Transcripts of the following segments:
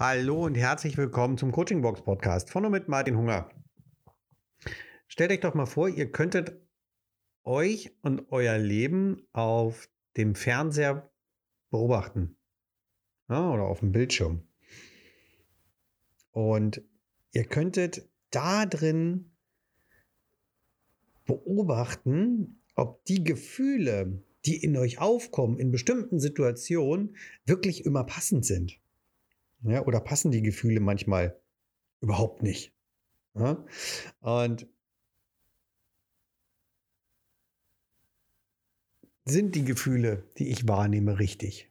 Hallo und herzlich willkommen zum Coaching Box Podcast von und mit Martin Hunger. Stellt euch doch mal vor, ihr könntet euch und euer Leben auf dem Fernseher beobachten ja, oder auf dem Bildschirm. Und ihr könntet da drin beobachten, ob die Gefühle, die in euch aufkommen in bestimmten Situationen, wirklich immer passend sind. Ja, oder passen die Gefühle manchmal überhaupt nicht. Ja? Und sind die Gefühle, die ich wahrnehme, richtig?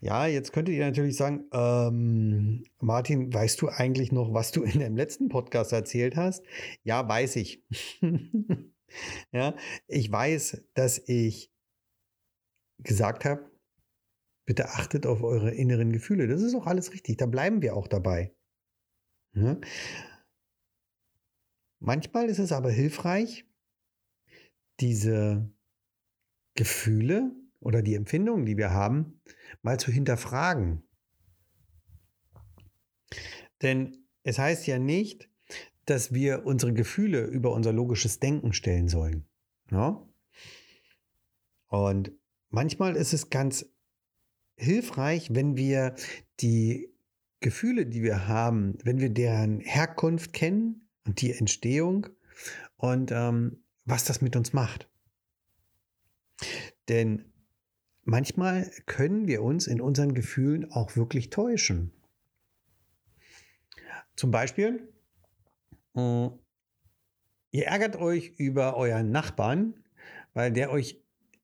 Ja, jetzt könntet ihr natürlich sagen, ähm, Martin, weißt du eigentlich noch, was du in deinem letzten Podcast erzählt hast? Ja, weiß ich. ja, ich weiß, dass ich gesagt habe, Bitte achtet auf eure inneren Gefühle. Das ist auch alles richtig. Da bleiben wir auch dabei. Ja? Manchmal ist es aber hilfreich, diese Gefühle oder die Empfindungen, die wir haben, mal zu hinterfragen. Denn es heißt ja nicht, dass wir unsere Gefühle über unser logisches Denken stellen sollen. Ja? Und manchmal ist es ganz hilfreich, wenn wir die Gefühle, die wir haben, wenn wir deren Herkunft kennen und die Entstehung und ähm, was das mit uns macht. Denn manchmal können wir uns in unseren Gefühlen auch wirklich täuschen. Zum Beispiel, äh, ihr ärgert euch über euren Nachbarn, weil der euch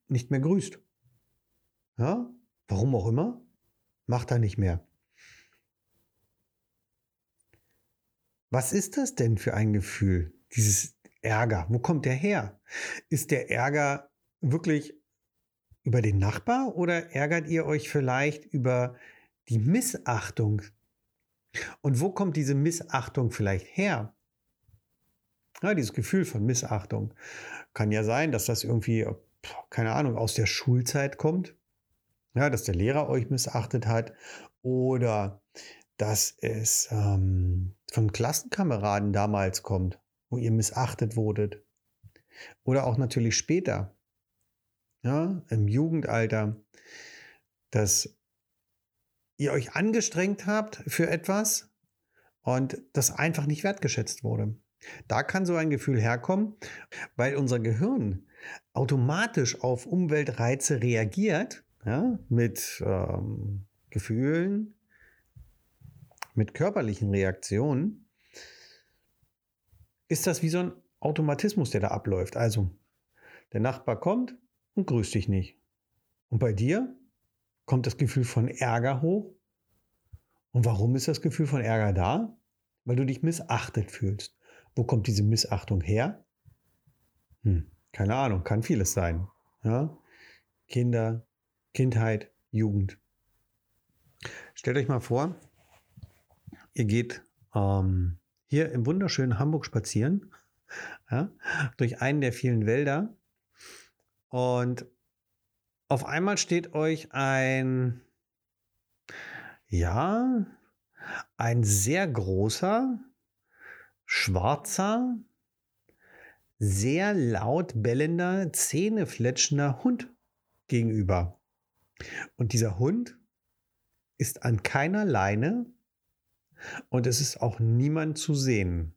nicht mehr grüßt. Ja? Warum auch immer, macht er nicht mehr. Was ist das denn für ein Gefühl, dieses Ärger? Wo kommt der her? Ist der Ärger wirklich über den Nachbar oder ärgert ihr euch vielleicht über die Missachtung? Und wo kommt diese Missachtung vielleicht her? Ja, dieses Gefühl von Missachtung kann ja sein, dass das irgendwie, keine Ahnung, aus der Schulzeit kommt ja, dass der Lehrer euch missachtet hat oder dass es ähm, von Klassenkameraden damals kommt, wo ihr missachtet wurdet. Oder auch natürlich später, ja, im Jugendalter, dass ihr euch angestrengt habt für etwas und das einfach nicht wertgeschätzt wurde. Da kann so ein Gefühl herkommen, weil unser Gehirn automatisch auf Umweltreize reagiert ja, mit ähm, Gefühlen, mit körperlichen Reaktionen, ist das wie so ein Automatismus, der da abläuft. Also, der Nachbar kommt und grüßt dich nicht. Und bei dir kommt das Gefühl von Ärger hoch. Und warum ist das Gefühl von Ärger da? Weil du dich missachtet fühlst. Wo kommt diese Missachtung her? Hm, keine Ahnung, kann vieles sein. Ja? Kinder, Kindheit, Jugend. Stellt euch mal vor, ihr geht ähm, hier im wunderschönen Hamburg spazieren, ja, durch einen der vielen Wälder und auf einmal steht euch ein, ja, ein sehr großer, schwarzer, sehr laut bellender, zähnefletschender Hund gegenüber. Und dieser Hund ist an keiner Leine und es ist auch niemand zu sehen,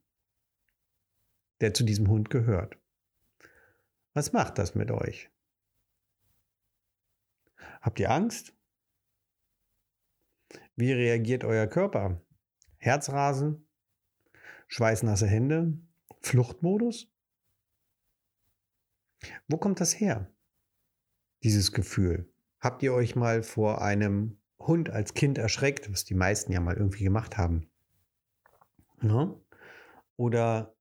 der zu diesem Hund gehört. Was macht das mit euch? Habt ihr Angst? Wie reagiert euer Körper? Herzrasen? Schweißnasse Hände? Fluchtmodus? Wo kommt das her? Dieses Gefühl. Habt ihr euch mal vor einem Hund als Kind erschreckt, was die meisten ja mal irgendwie gemacht haben? Ja? Oder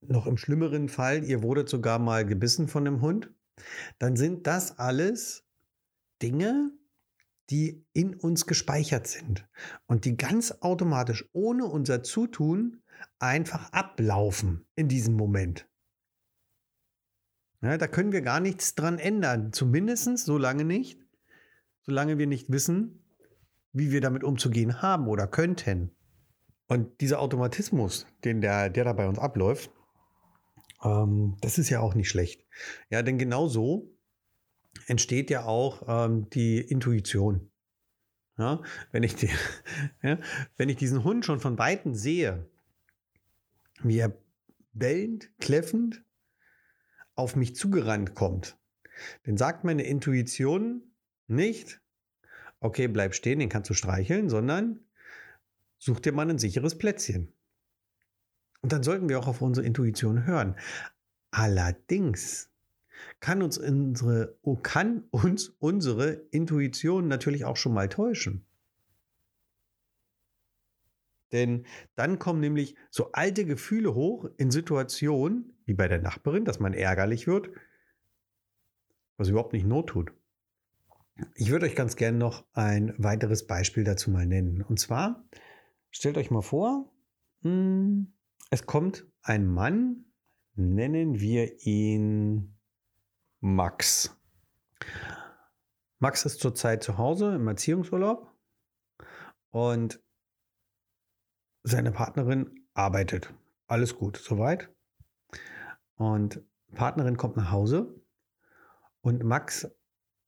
noch im schlimmeren Fall, ihr wurdet sogar mal gebissen von einem Hund, dann sind das alles Dinge, die in uns gespeichert sind und die ganz automatisch ohne unser Zutun einfach ablaufen in diesem Moment. Ja, da können wir gar nichts dran ändern. Zumindest so lange nicht, solange wir nicht wissen, wie wir damit umzugehen haben oder könnten. Und dieser Automatismus, den der, der da bei uns abläuft, ähm, das ist ja auch nicht schlecht. Ja, denn genau so entsteht ja auch ähm, die Intuition. Ja, wenn, ich die, ja, wenn ich diesen Hund schon von Weitem sehe, wie er bellend, kläffend auf mich zugerannt kommt, dann sagt meine Intuition nicht, okay, bleib stehen, den kannst du streicheln, sondern such dir mal ein sicheres Plätzchen. Und dann sollten wir auch auf unsere Intuition hören. Allerdings kann uns unsere, kann uns unsere Intuition natürlich auch schon mal täuschen. Denn dann kommen nämlich so alte Gefühle hoch in Situationen, wie bei der Nachbarin, dass man ärgerlich wird, was überhaupt nicht Not tut. Ich würde euch ganz gerne noch ein weiteres Beispiel dazu mal nennen. Und zwar, stellt euch mal vor, hm, es kommt ein Mann, nennen wir ihn Max. Max ist zurzeit zu Hause im Erziehungsurlaub und seine Partnerin arbeitet. Alles gut, soweit. Und Partnerin kommt nach Hause und Max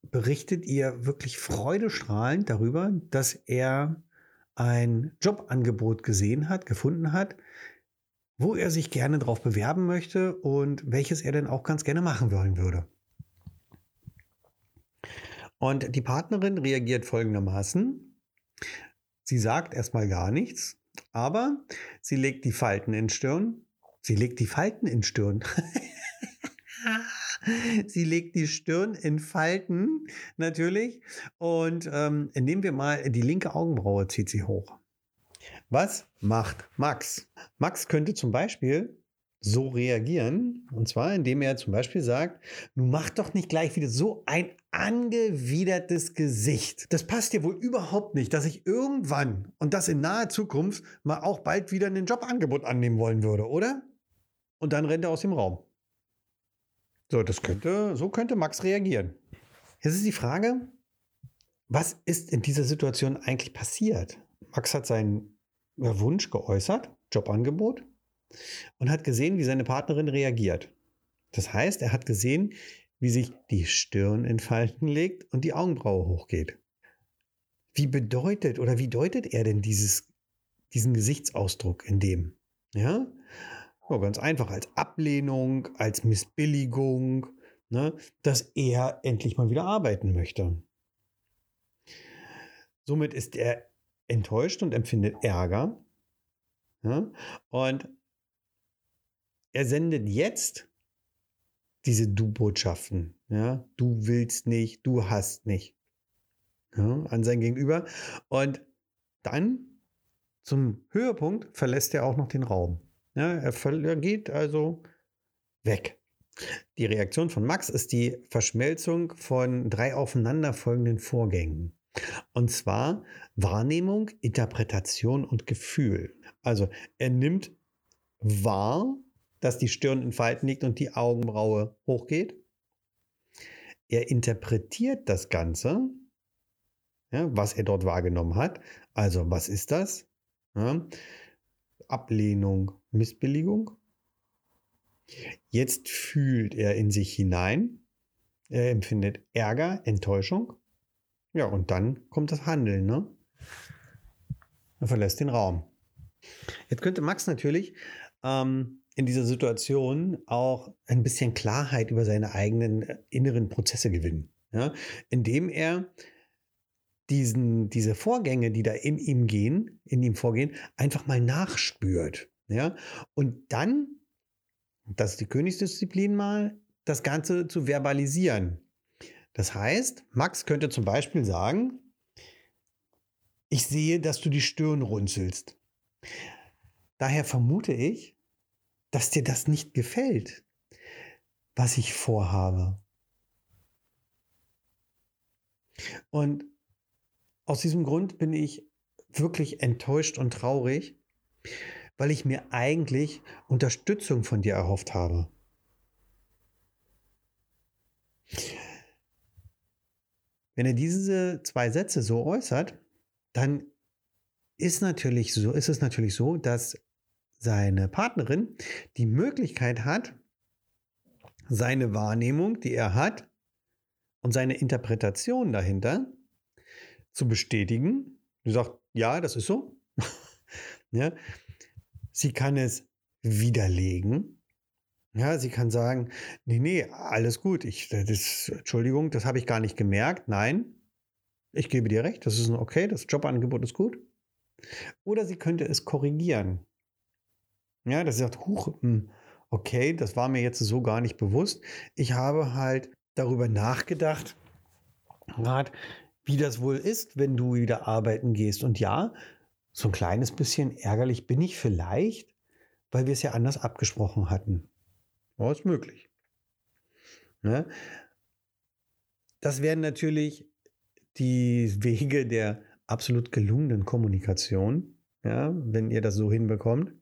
berichtet ihr wirklich freudestrahlend darüber, dass er ein Jobangebot gesehen hat, gefunden hat, wo er sich gerne drauf bewerben möchte und welches er denn auch ganz gerne machen wollen würde. Und die Partnerin reagiert folgendermaßen. Sie sagt erstmal gar nichts, aber sie legt die Falten in Stirn. Sie legt die Falten in Stirn. Sie legt die Stirn in Falten, natürlich. Und ähm, nehmen wir mal die linke Augenbraue, zieht sie hoch. Was macht Max? Max könnte zum Beispiel so reagieren. Und zwar, indem er zum Beispiel sagt, du mach doch nicht gleich wieder so ein angewidertes Gesicht. Das passt dir wohl überhaupt nicht, dass ich irgendwann und das in naher Zukunft mal auch bald wieder ein Jobangebot annehmen wollen würde, oder? Und dann rennt er aus dem Raum. So, das könnte, so könnte Max reagieren. Jetzt ist die Frage, was ist in dieser Situation eigentlich passiert? Max hat seinen Wunsch geäußert, Jobangebot, und hat gesehen, wie seine Partnerin reagiert. Das heißt, er hat gesehen, wie sich die Stirn in Falten legt und die Augenbraue hochgeht. Wie bedeutet oder wie deutet er denn dieses, diesen Gesichtsausdruck in dem? Ja, ja, ganz einfach als Ablehnung, als Missbilligung, ne, dass er endlich mal wieder arbeiten möchte. Somit ist er enttäuscht und empfindet Ärger. Ja, und er sendet jetzt diese Du-Botschaften. Ja, du willst nicht, du hast nicht. Ja, an sein Gegenüber. Und dann zum Höhepunkt verlässt er auch noch den Raum. Ja, er, er geht also weg. Die Reaktion von Max ist die Verschmelzung von drei aufeinanderfolgenden Vorgängen. Und zwar Wahrnehmung, Interpretation und Gefühl. Also er nimmt wahr, dass die Stirn in Falten liegt und die Augenbraue hochgeht. Er interpretiert das Ganze, ja, was er dort wahrgenommen hat. Also was ist das? Ja, Ablehnung, Missbilligung. Jetzt fühlt er in sich hinein. Er empfindet Ärger, Enttäuschung. Ja, und dann kommt das Handeln. Ne? Er verlässt den Raum. Jetzt könnte Max natürlich ähm, in dieser Situation auch ein bisschen Klarheit über seine eigenen äh, inneren Prozesse gewinnen. Ja? Indem er diesen, diese Vorgänge, die da in ihm gehen, in ihm vorgehen, einfach mal nachspürt. Ja? Und dann, das ist die Königsdisziplin mal, das Ganze zu verbalisieren. Das heißt, Max könnte zum Beispiel sagen, ich sehe, dass du die Stirn runzelst. Daher vermute ich, dass dir das nicht gefällt, was ich vorhabe. Und aus diesem Grund bin ich wirklich enttäuscht und traurig, weil ich mir eigentlich Unterstützung von dir erhofft habe. Wenn er diese zwei Sätze so äußert, dann ist natürlich so, ist es natürlich so, dass seine Partnerin die Möglichkeit hat, seine Wahrnehmung, die er hat, und seine Interpretation dahinter zu bestätigen. Sie sagt, ja, das ist so. ja. Sie kann es widerlegen. Ja, sie kann sagen, nee, nee, alles gut. Ich, das, Entschuldigung, das habe ich gar nicht gemerkt. Nein, ich gebe dir recht, das ist okay, das Jobangebot ist gut. Oder sie könnte es korrigieren. Ja, dass sie sagt, huch, hm, okay, das war mir jetzt so gar nicht bewusst. Ich habe halt darüber nachgedacht, Rat, wie das wohl ist, wenn du wieder arbeiten gehst. Und ja, so ein kleines bisschen ärgerlich bin ich vielleicht, weil wir es ja anders abgesprochen hatten. Ja, ist möglich. Ne? Das wären natürlich die Wege der absolut gelungenen Kommunikation, ja, wenn ihr das so hinbekommt.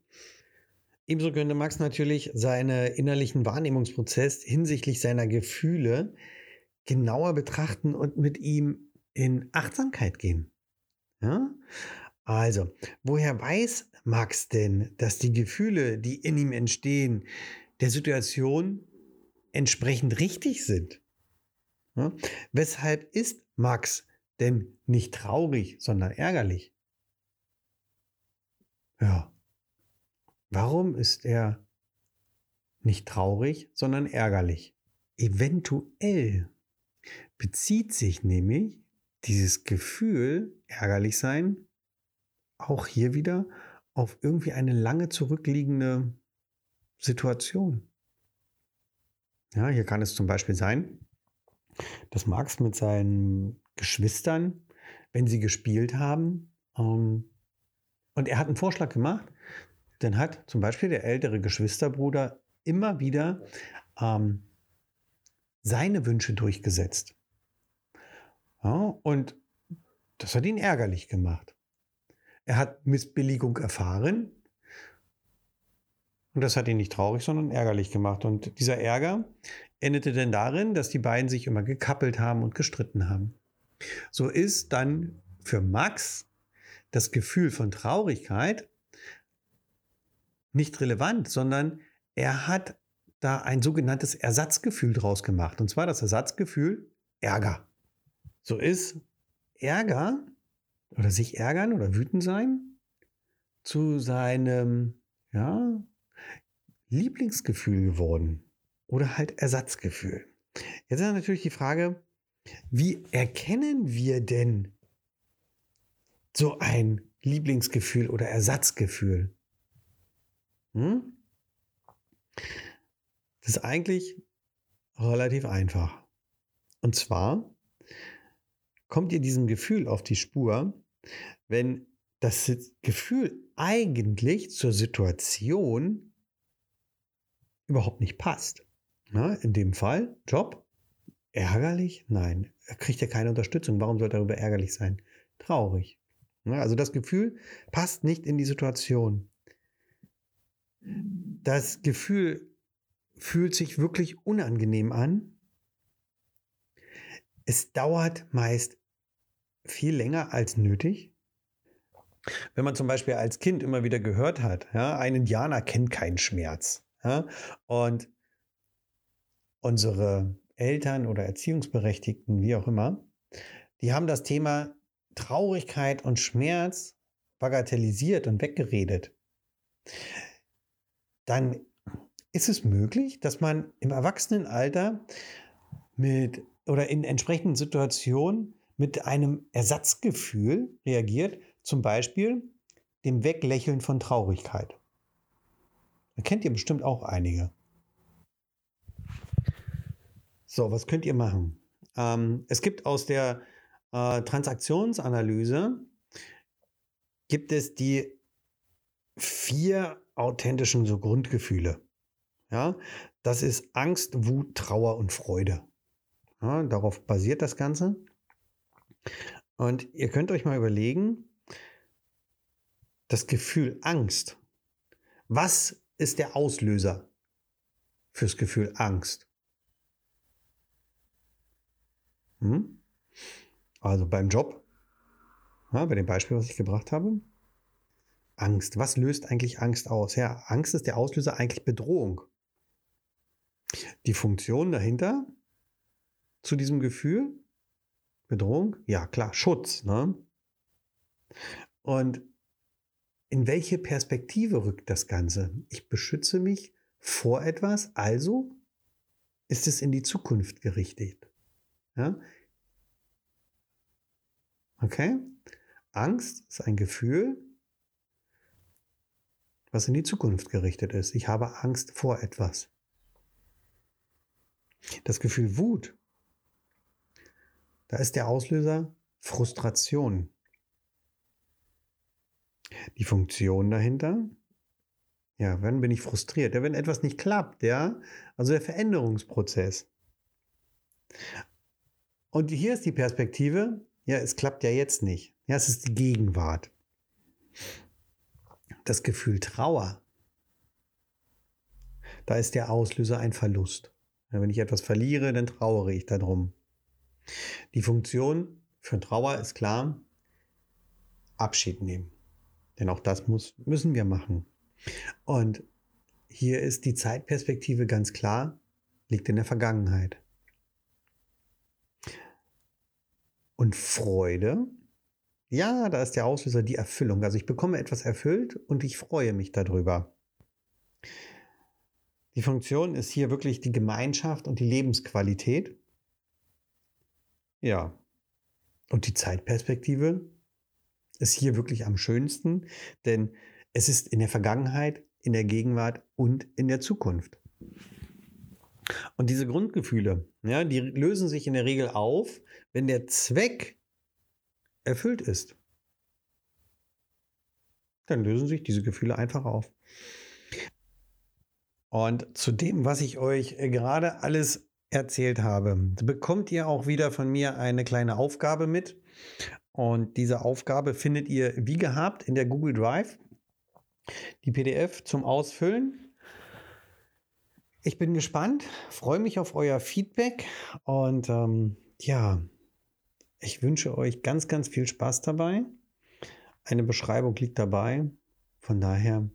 Ebenso könnte Max natürlich seinen innerlichen Wahrnehmungsprozess hinsichtlich seiner Gefühle genauer betrachten und mit ihm in Achtsamkeit gehen. Ja? Also, woher weiß Max denn, dass die Gefühle, die in ihm entstehen, der Situation entsprechend richtig sind? Ja? Weshalb ist Max denn nicht traurig, sondern ärgerlich? Ja. Warum ist er nicht traurig, sondern ärgerlich? Eventuell bezieht sich nämlich dieses Gefühl, ärgerlich sein, auch hier wieder auf irgendwie eine lange zurückliegende Situation. Ja, hier kann es zum Beispiel sein, dass Max mit seinen Geschwistern, wenn sie gespielt haben, ähm, und er hat einen Vorschlag gemacht, dann hat zum Beispiel der ältere Geschwisterbruder immer wieder ähm, seine Wünsche durchgesetzt. Ja, und das hat ihn ärgerlich gemacht. Er hat Missbilligung erfahren und das hat ihn nicht traurig, sondern ärgerlich gemacht. Und dieser Ärger endete dann darin, dass die beiden sich immer gekappelt haben und gestritten haben. So ist dann für Max das Gefühl von Traurigkeit nicht relevant, sondern er hat da ein sogenanntes Ersatzgefühl draus gemacht. Und zwar das Ersatzgefühl Ärger. So ist Ärger oder sich ärgern oder wütend sein zu seinem ja, Lieblingsgefühl geworden oder halt Ersatzgefühl. Jetzt ist natürlich die Frage, wie erkennen wir denn so ein Lieblingsgefühl oder Ersatzgefühl? Hm? Das ist eigentlich relativ einfach. Und zwar kommt ihr diesem Gefühl auf die Spur, wenn das Gefühl eigentlich zur Situation überhaupt nicht passt. Na, in dem Fall, Job, ärgerlich? Nein, er kriegt ja keine Unterstützung. Warum soll er darüber ärgerlich sein? Traurig. Na, also das Gefühl passt nicht in die Situation das Gefühl fühlt sich wirklich unangenehm an. Es dauert meist viel länger als nötig. Wenn man zum Beispiel als Kind immer wieder gehört hat, ja, ein Indianer kennt keinen Schmerz. Ja, und unsere Eltern oder Erziehungsberechtigten, wie auch immer, die haben das Thema Traurigkeit und Schmerz bagatellisiert und weggeredet dann ist es möglich, dass man im Erwachsenenalter mit oder in entsprechenden Situationen mit einem Ersatzgefühl reagiert, zum Beispiel dem Weglächeln von Traurigkeit. Da kennt ihr bestimmt auch einige. So, was könnt ihr machen? Ähm, es gibt aus der äh, Transaktionsanalyse gibt es die vier authentischen so Grundgefühle. Ja, das ist Angst, Wut, Trauer und Freude. Ja, darauf basiert das Ganze. Und ihr könnt euch mal überlegen, das Gefühl Angst. Was ist der Auslöser fürs Gefühl Angst? Hm? Also beim Job Ja, bei dem Beispiel, was ich gebracht habe. Angst. Was löst eigentlich Angst aus? Ja, Angst ist der Auslöser eigentlich Bedrohung. Die Funktion dahinter zu diesem Gefühl, Bedrohung, ja klar, Schutz. Ne? Und in welche Perspektive rückt das Ganze? Ich beschütze mich vor etwas, also ist es in die Zukunft gerichtet. Ja? Okay? Angst ist ein Gefühl, was in die Zukunft gerichtet ist. Ich habe Angst vor etwas. Das Gefühl Wut, da ist der Auslöser Frustration. Die Funktion dahinter, ja, wann bin ich frustriert? Ja, wenn etwas nicht klappt, ja, also der Veränderungsprozess. Und hier ist die Perspektive, ja, es klappt ja jetzt nicht. Ja, es ist die Gegenwart. Das Gefühl Trauer, da ist der Auslöser ein Verlust. Wenn ich etwas verliere, dann trauere ich darum. Die Funktion für Trauer ist klar, Abschied nehmen. Denn auch das muss, müssen wir machen. Und hier ist die Zeitperspektive ganz klar, liegt in der Vergangenheit. Und Freude, ja, da ist der Auslöser die Erfüllung. Also ich bekomme etwas erfüllt und ich freue mich darüber. Die Funktion ist hier wirklich die Gemeinschaft und die Lebensqualität. Ja. Und die Zeitperspektive ist hier wirklich am schönsten, denn es ist in der Vergangenheit, in der Gegenwart und in der Zukunft. Und diese Grundgefühle, ja, die lösen sich in der Regel auf, wenn der Zweck erfüllt ist. Dann lösen sich diese Gefühle einfach auf. Und zu dem, was ich euch gerade alles erzählt habe, bekommt ihr auch wieder von mir eine kleine Aufgabe mit. Und diese Aufgabe findet ihr wie gehabt in der Google Drive. Die PDF zum Ausfüllen. Ich bin gespannt, freue mich auf euer Feedback und ähm, ja, ich wünsche euch ganz, ganz viel Spaß dabei. Eine Beschreibung liegt dabei. Von daher,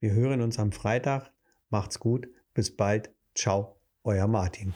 wir hören uns am Freitag. Macht's gut. Bis bald. Ciao, euer Martin.